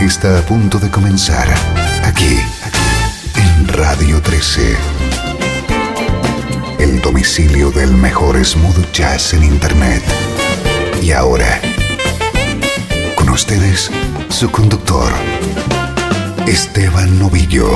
Está a punto de comenzar aquí en Radio 13. El domicilio del mejor smooth jazz en Internet. Y ahora, con ustedes, su conductor, Esteban Novillo.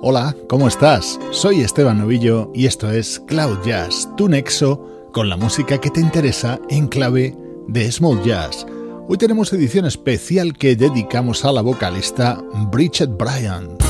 Hola, ¿cómo estás? Soy Esteban Novillo y esto es Cloud Jazz, tu nexo con la música que te interesa en clave de smooth jazz. Hoy tenemos edición especial que dedicamos a la vocalista Bridget Bryan.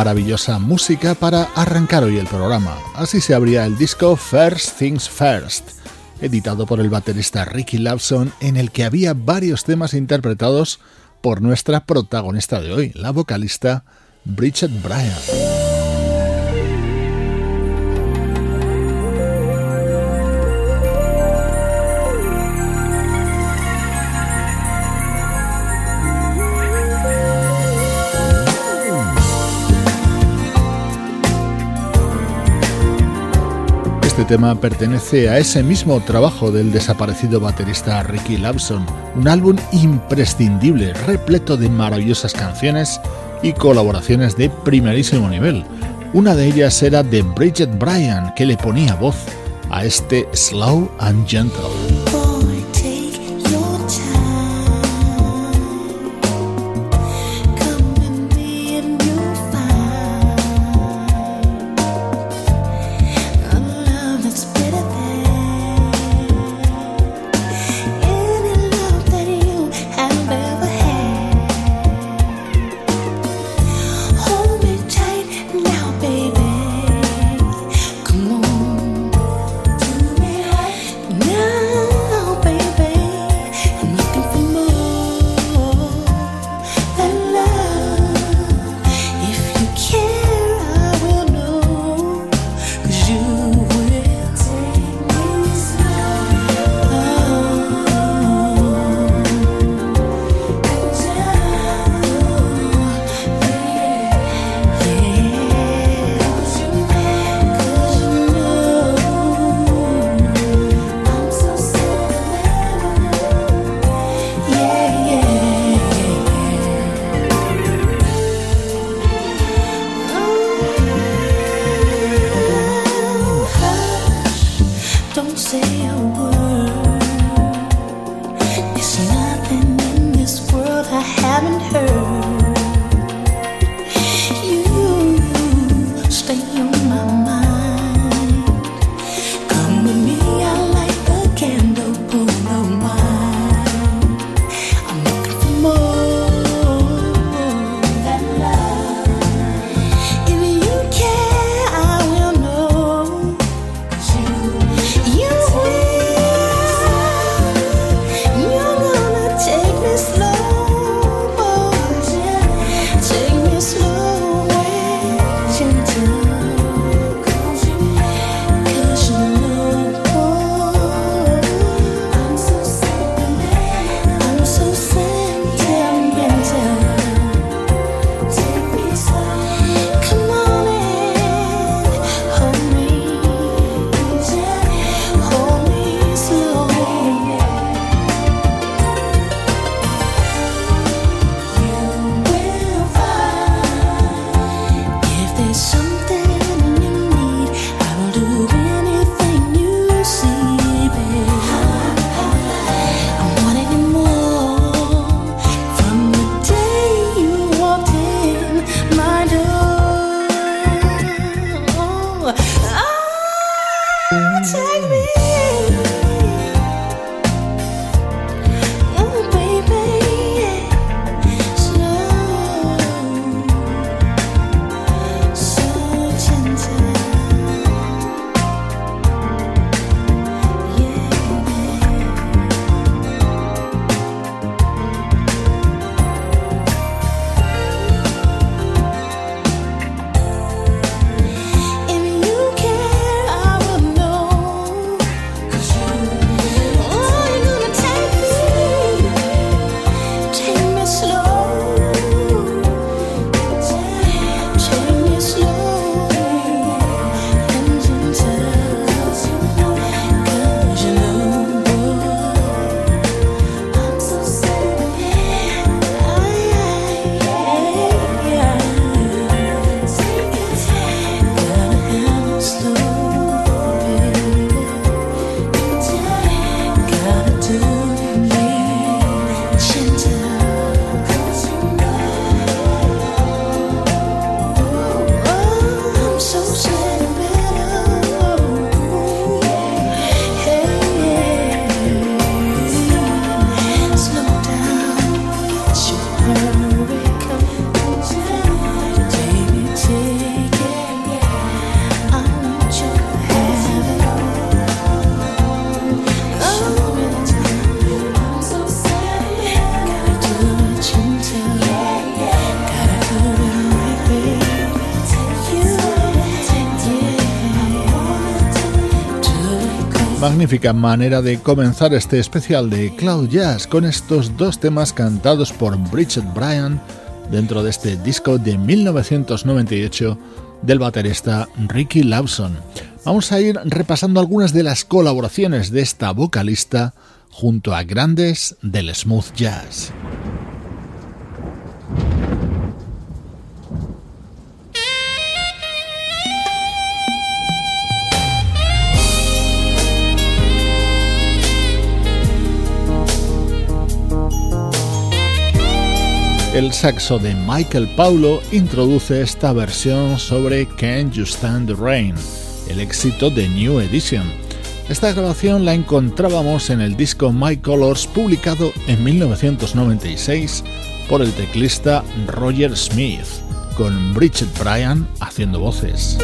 Maravillosa música para arrancar hoy el programa. Así se abría el disco First Things First, editado por el baterista Ricky Lawson, en el que había varios temas interpretados por nuestra protagonista de hoy, la vocalista Bridget Bryan. Este tema pertenece a ese mismo trabajo del desaparecido baterista Ricky Lawson, un álbum imprescindible, repleto de maravillosas canciones y colaboraciones de primerísimo nivel. Una de ellas era de Bridget Bryan, que le ponía voz a este Slow and Gentle. love. Magnífica manera de comenzar este especial de Cloud Jazz con estos dos temas cantados por Bridget Bryan dentro de este disco de 1998 del baterista Ricky Lawson. Vamos a ir repasando algunas de las colaboraciones de esta vocalista junto a grandes del smooth jazz. El saxo de Michael Paulo introduce esta versión sobre Can't You Stand the Rain, el éxito de New Edition. Esta grabación la encontrábamos en el disco My Colors publicado en 1996 por el teclista Roger Smith, con Bridget Bryan haciendo voces.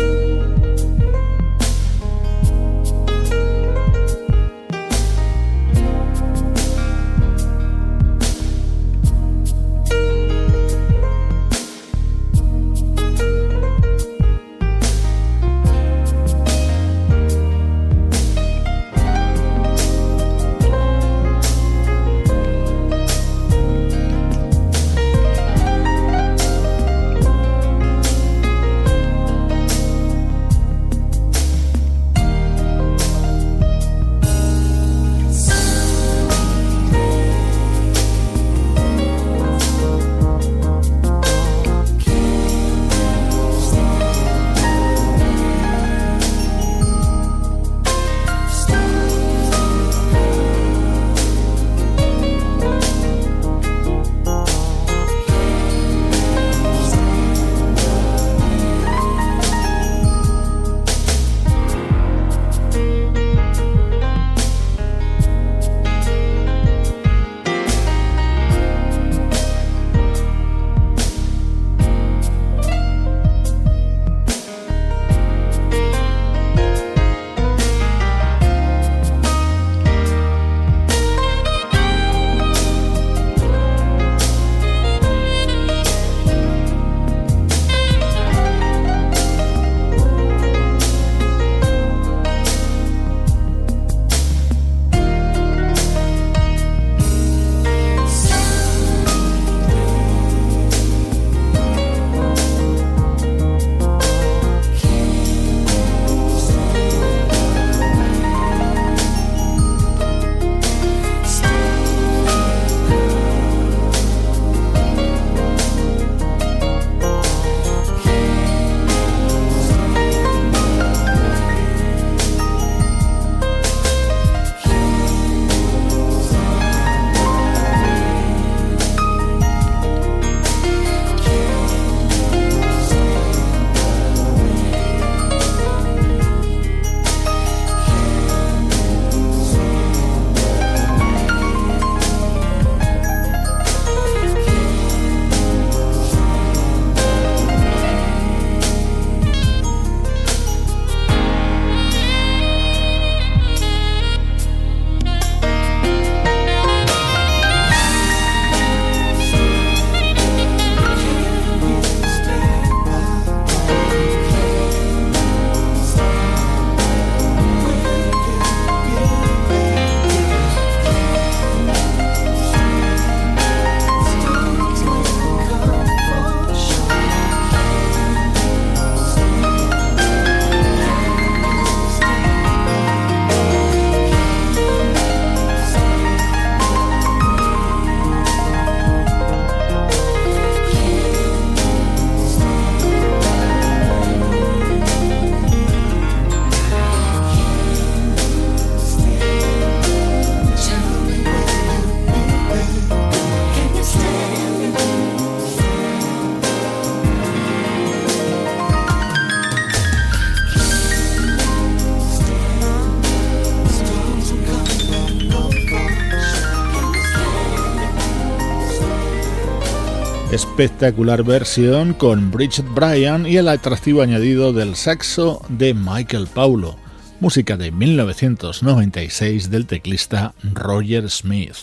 Espectacular versión con Bridget Bryan y el atractivo añadido del saxo de Michael Paulo, música de 1996 del teclista Roger Smith.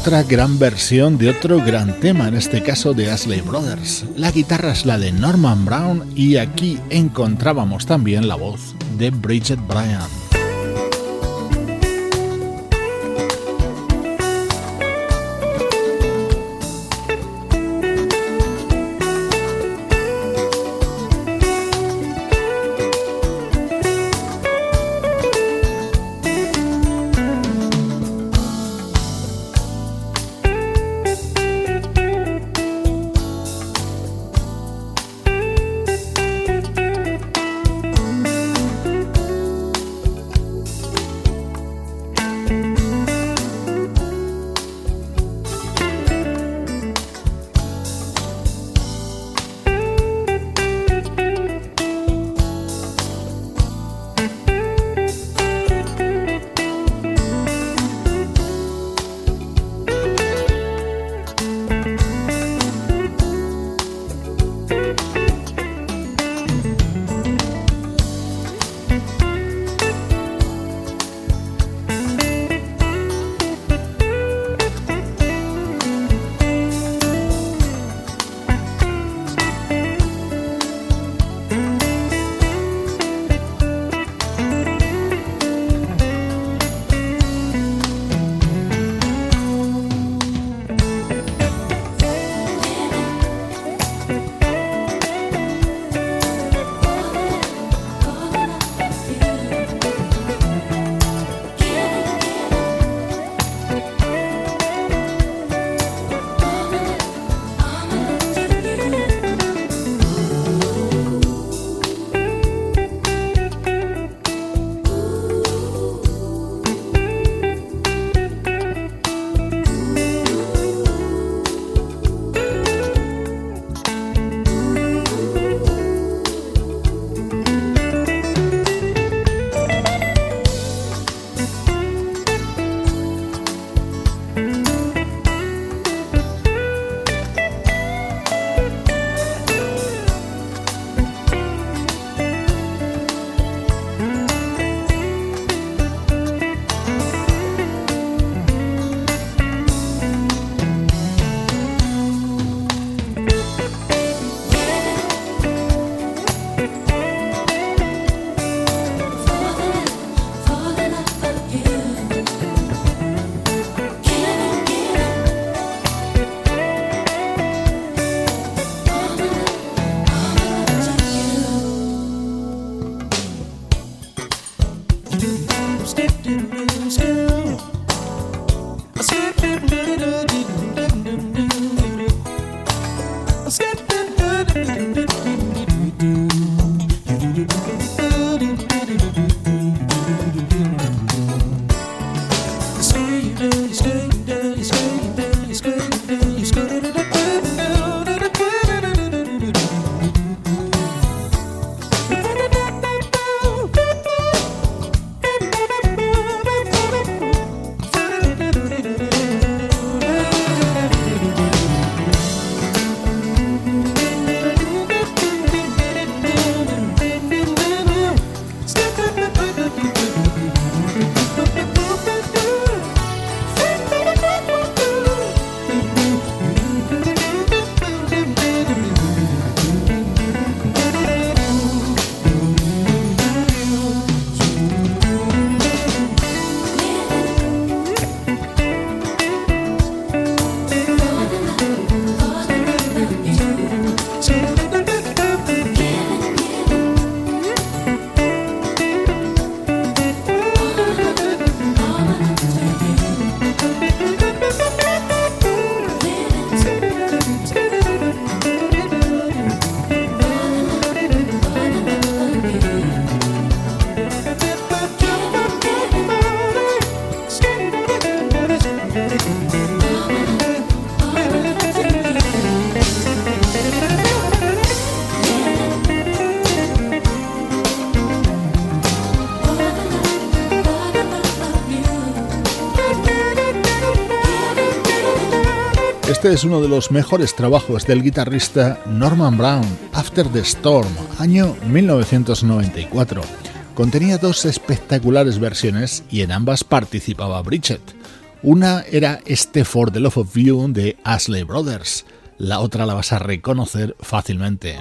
Otra gran versión de otro gran tema, en este caso de Ashley Brothers. La guitarra es la de Norman Brown y aquí encontrábamos también la voz de Bridget Bryan. Este es uno de los mejores trabajos del guitarrista Norman Brown, After the Storm, año 1994. Contenía dos espectaculares versiones y en ambas participaba Bridget. Una era este For the Love of You de Ashley Brothers, la otra la vas a reconocer fácilmente.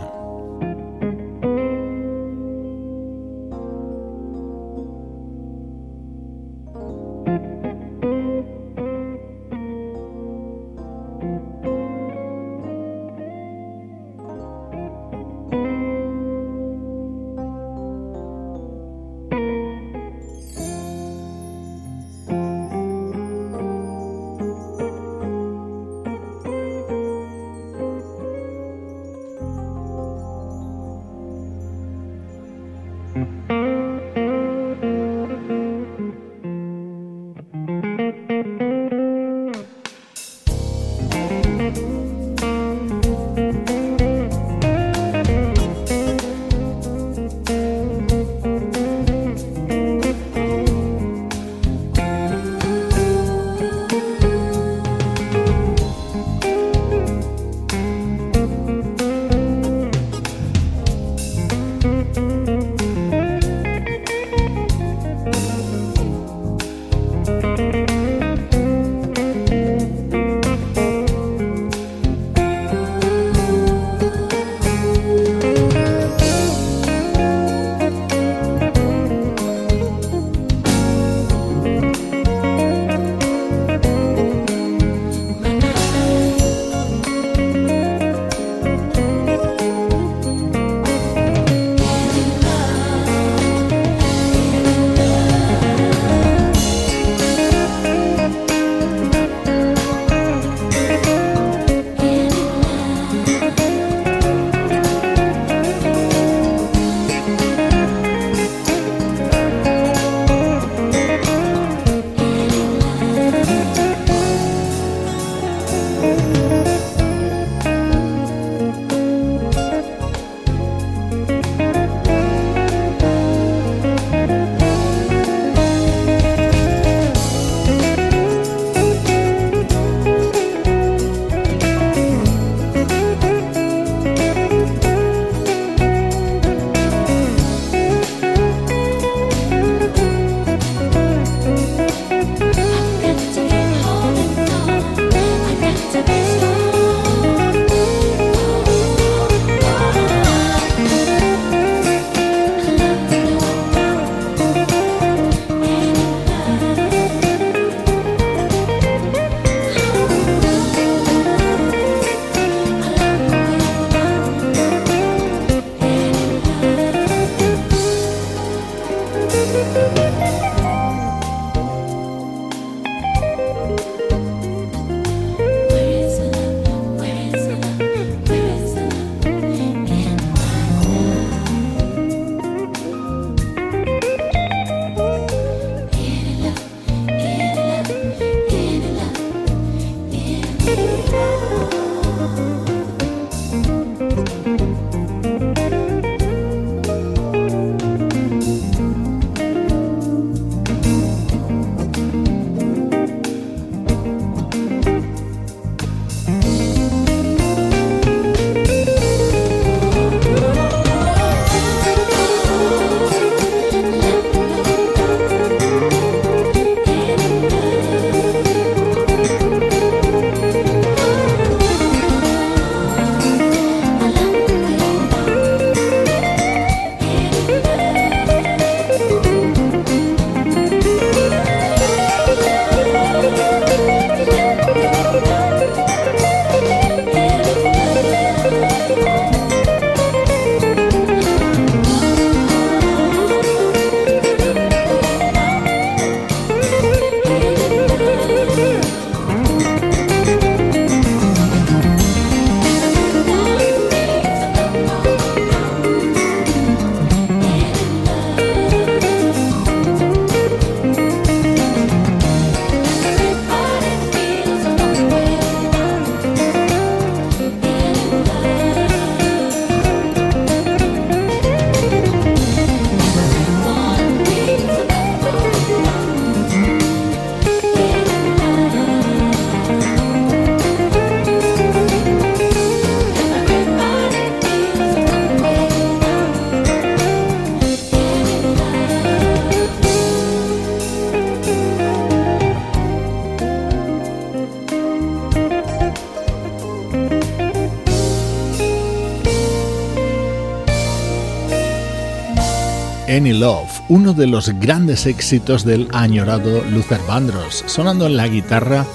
Any Love, uno de los grandes éxitos del añorado Luther Vandross, sonando en la guitarra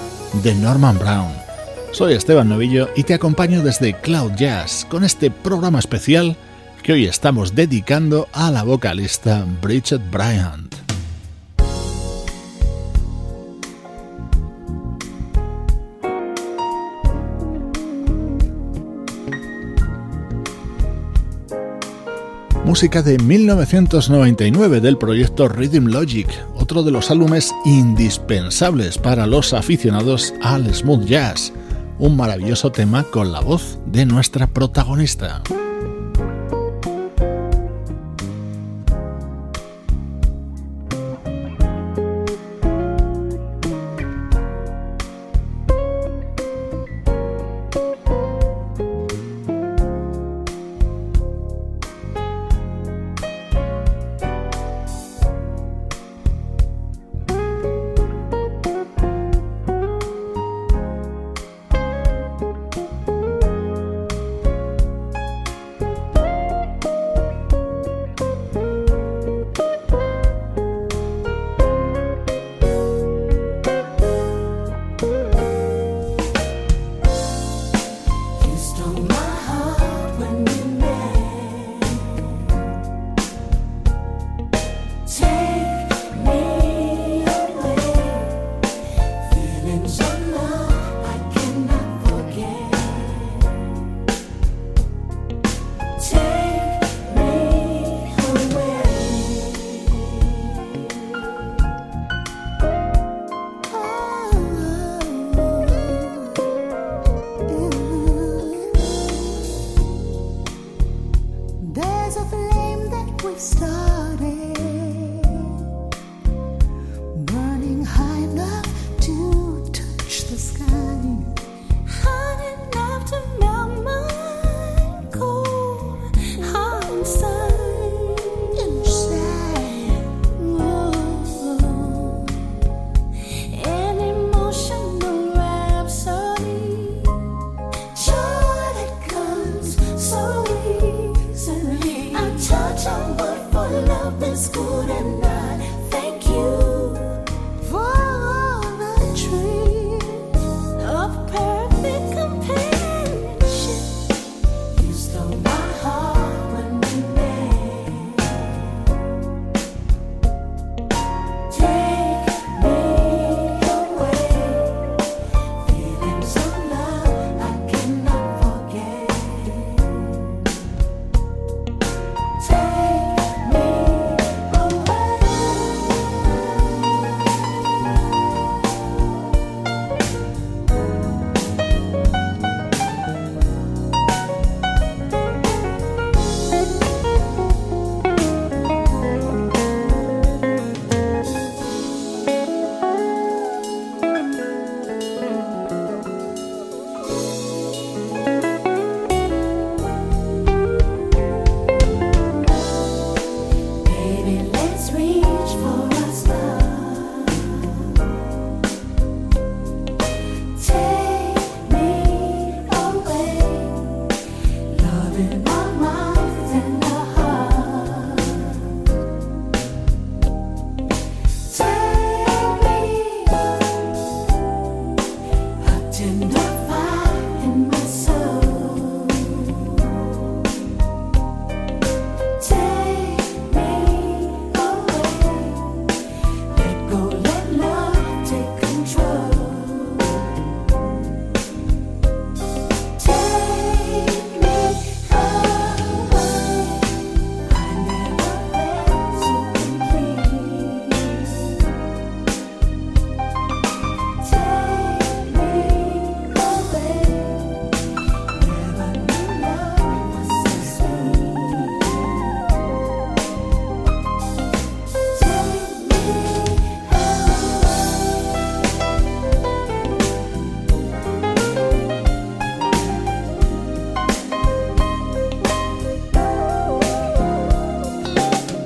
de Norman Brown. Soy Esteban Novillo y te acompaño desde Cloud Jazz con este programa especial que hoy estamos dedicando a la vocalista Bridget Bryant. Música de 1999 del proyecto Rhythm Logic, otro de los álbumes indispensables para los aficionados al smooth jazz, un maravilloso tema con la voz de nuestra protagonista.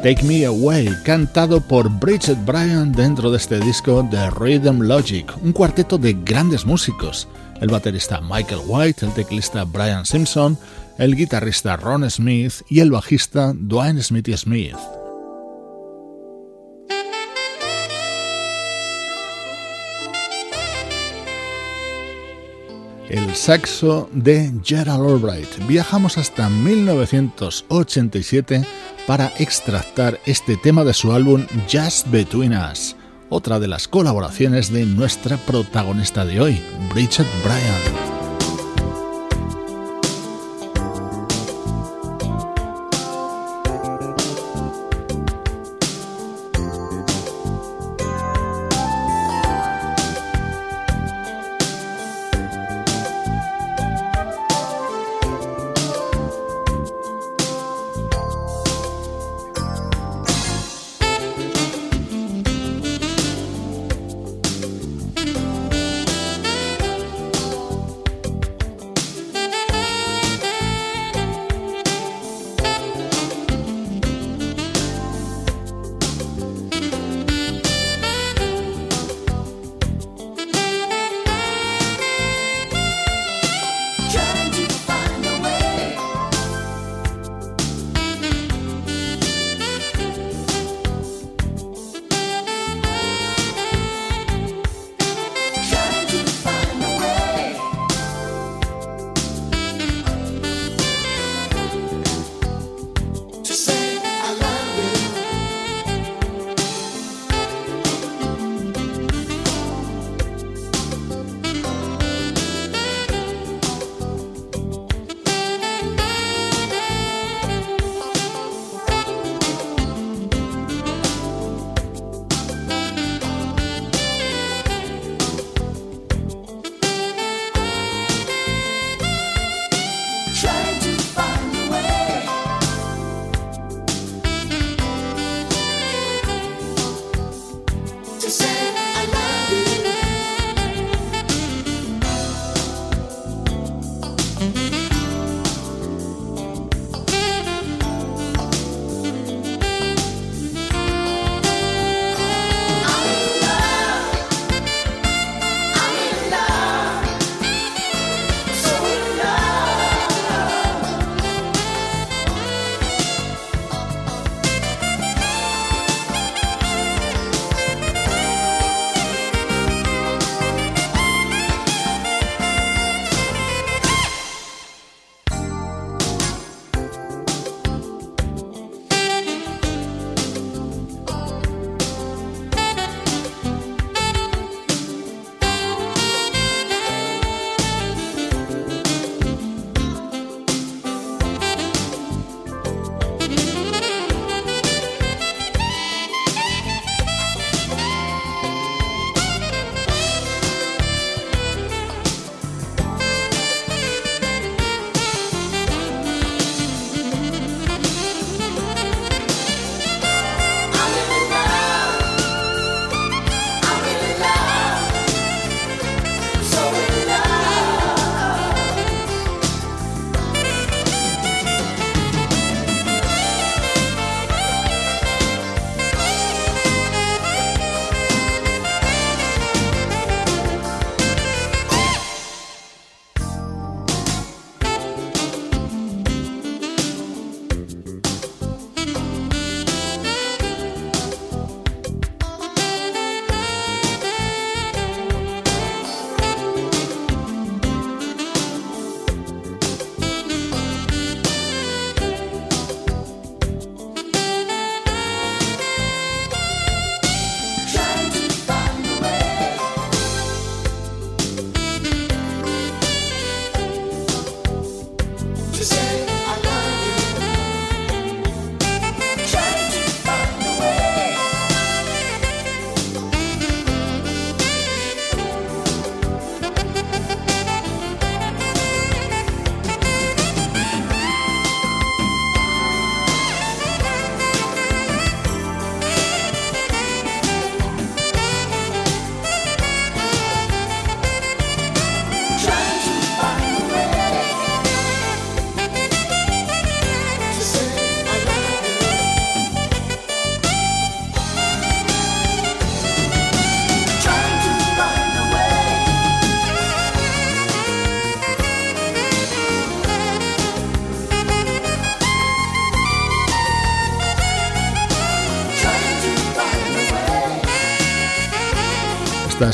Take Me Away, cantado por Bridget Bryan dentro de este disco de Rhythm Logic, un cuarteto de grandes músicos, el baterista Michael White, el teclista Brian Simpson, el guitarrista Ron Smith y el bajista Dwayne Smithy Smith. el saxo de Gerald Albright. Viajamos hasta 1987 para extractar este tema de su álbum Just Between Us, otra de las colaboraciones de nuestra protagonista de hoy, Bridget Bryan.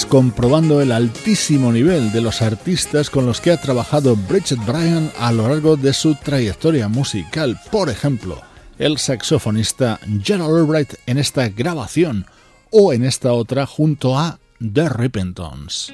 Comprobando el altísimo nivel de los artistas con los que ha trabajado Bridget Bryan a lo largo de su trayectoria musical. Por ejemplo, el saxofonista Gerald Albright en esta grabación o en esta otra junto a The Rippingtons.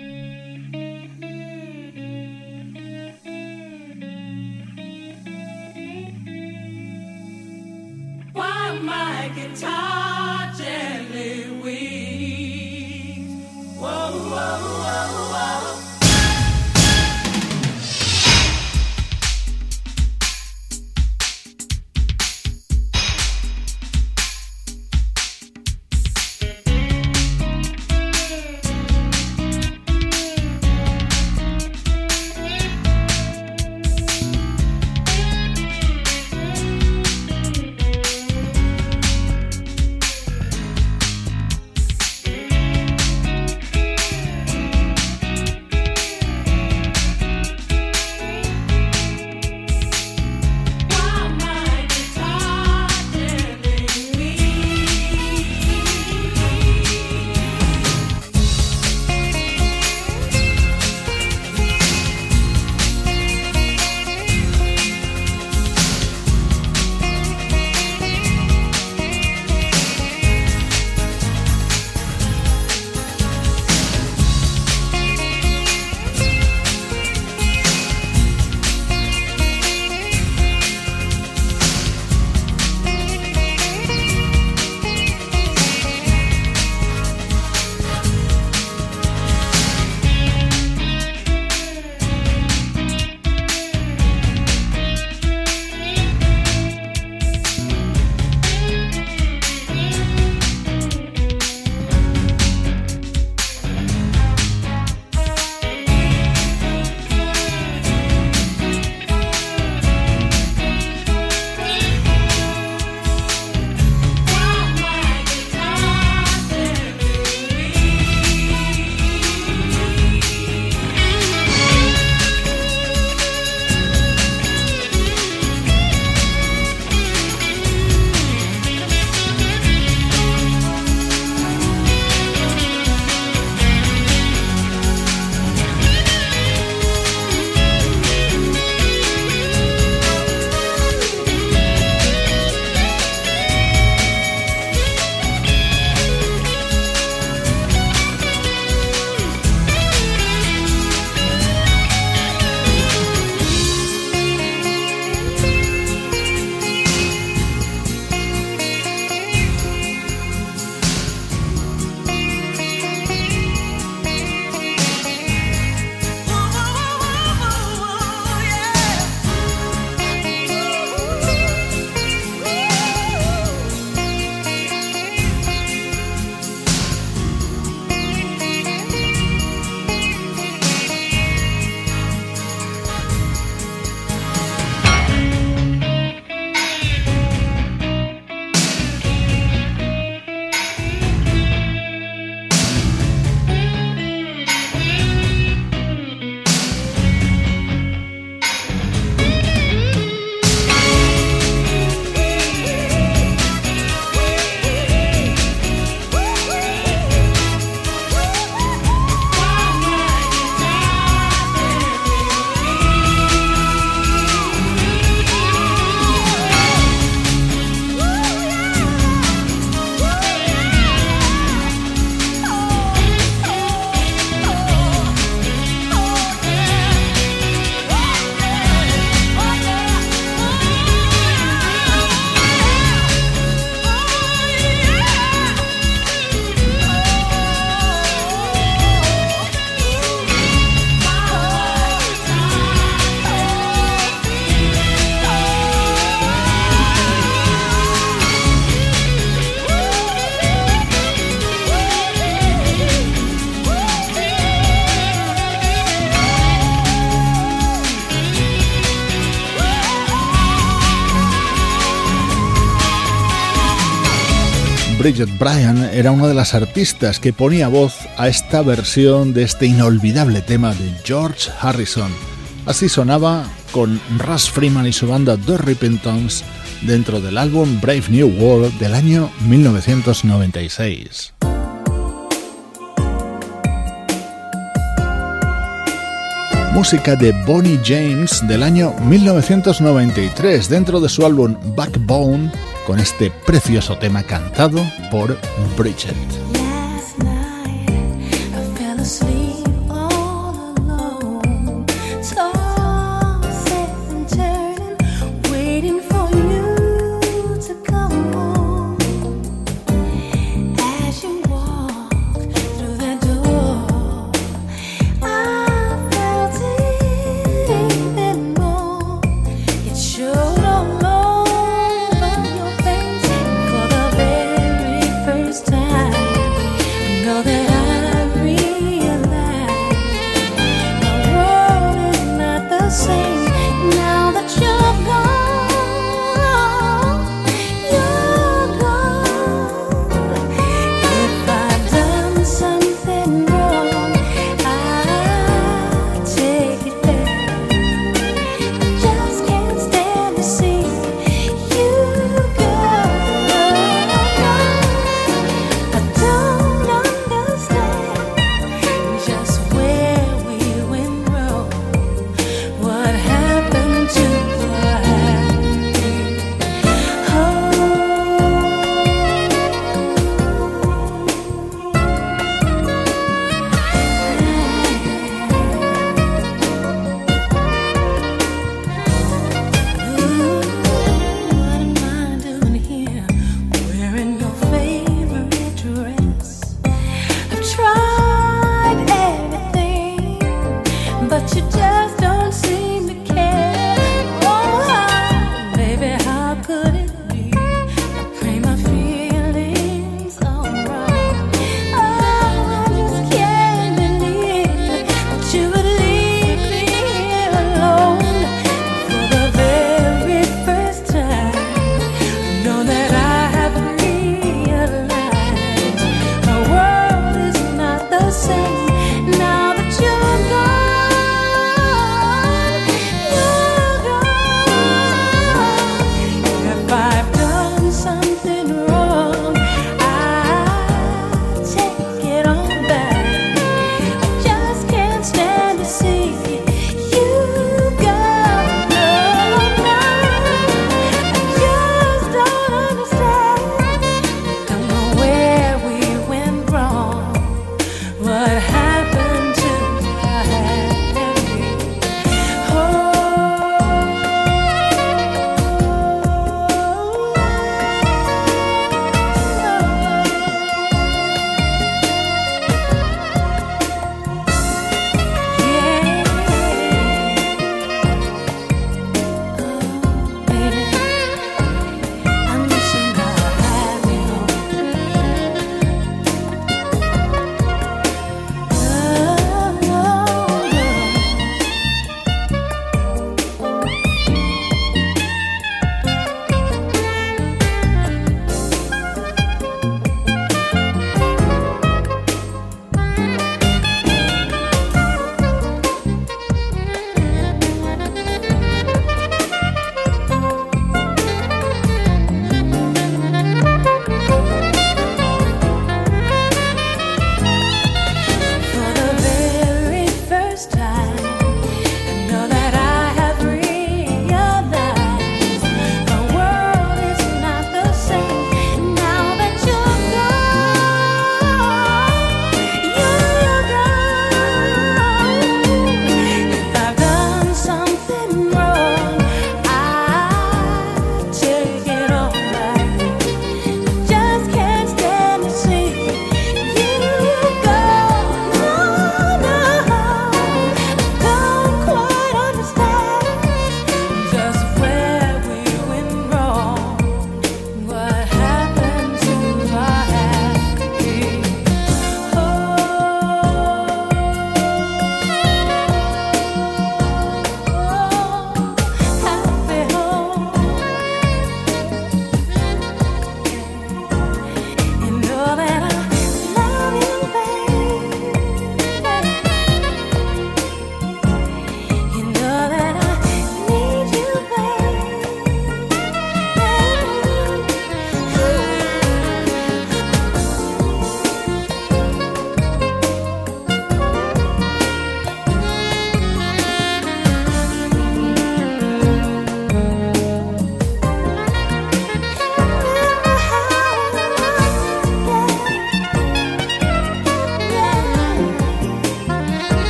Bridget Bryan era una de las artistas que ponía voz a esta versión de este inolvidable tema de George Harrison. Así sonaba con Russ Freeman y su banda The Repentance dentro del álbum Brave New World del año 1996. Música de Bonnie James del año 1993 dentro de su álbum Backbone con este precioso tema cantado por Bridget.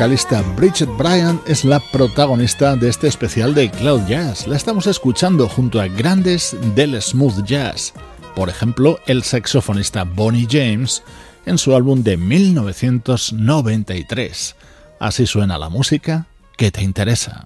Vocalista Bridget Bryan es la protagonista de este especial de Cloud Jazz. La estamos escuchando junto a grandes del smooth jazz. Por ejemplo, el saxofonista Bonnie James en su álbum de 1993. Así suena la música que te interesa.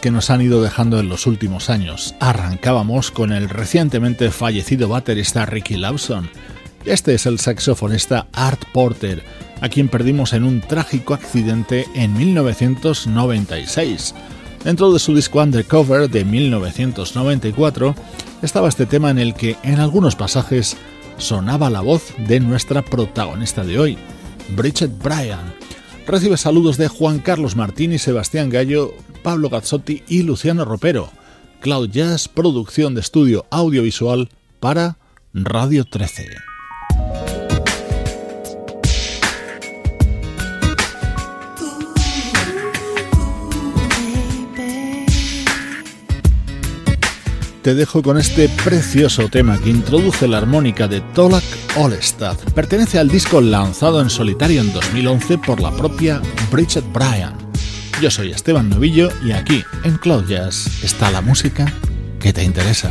Que nos han ido dejando en los últimos años. Arrancábamos con el recientemente fallecido baterista Ricky Lawson. Este es el saxofonista Art Porter, a quien perdimos en un trágico accidente en 1996. Dentro de su disco Undercover de 1994 estaba este tema en el que en algunos pasajes sonaba la voz de nuestra protagonista de hoy, Bridget Bryan. Recibe saludos de Juan Carlos Martín y Sebastián Gallo, Pablo Gazzotti y Luciano Ropero. Cloud Jazz, producción de estudio audiovisual para Radio 13. te dejo con este precioso tema que introduce la armónica de Tolak Olestad. Pertenece al disco lanzado en solitario en 2011 por la propia Bridget Bryan. Yo soy Esteban Novillo y aquí en Cloud Jazz está la música que te interesa.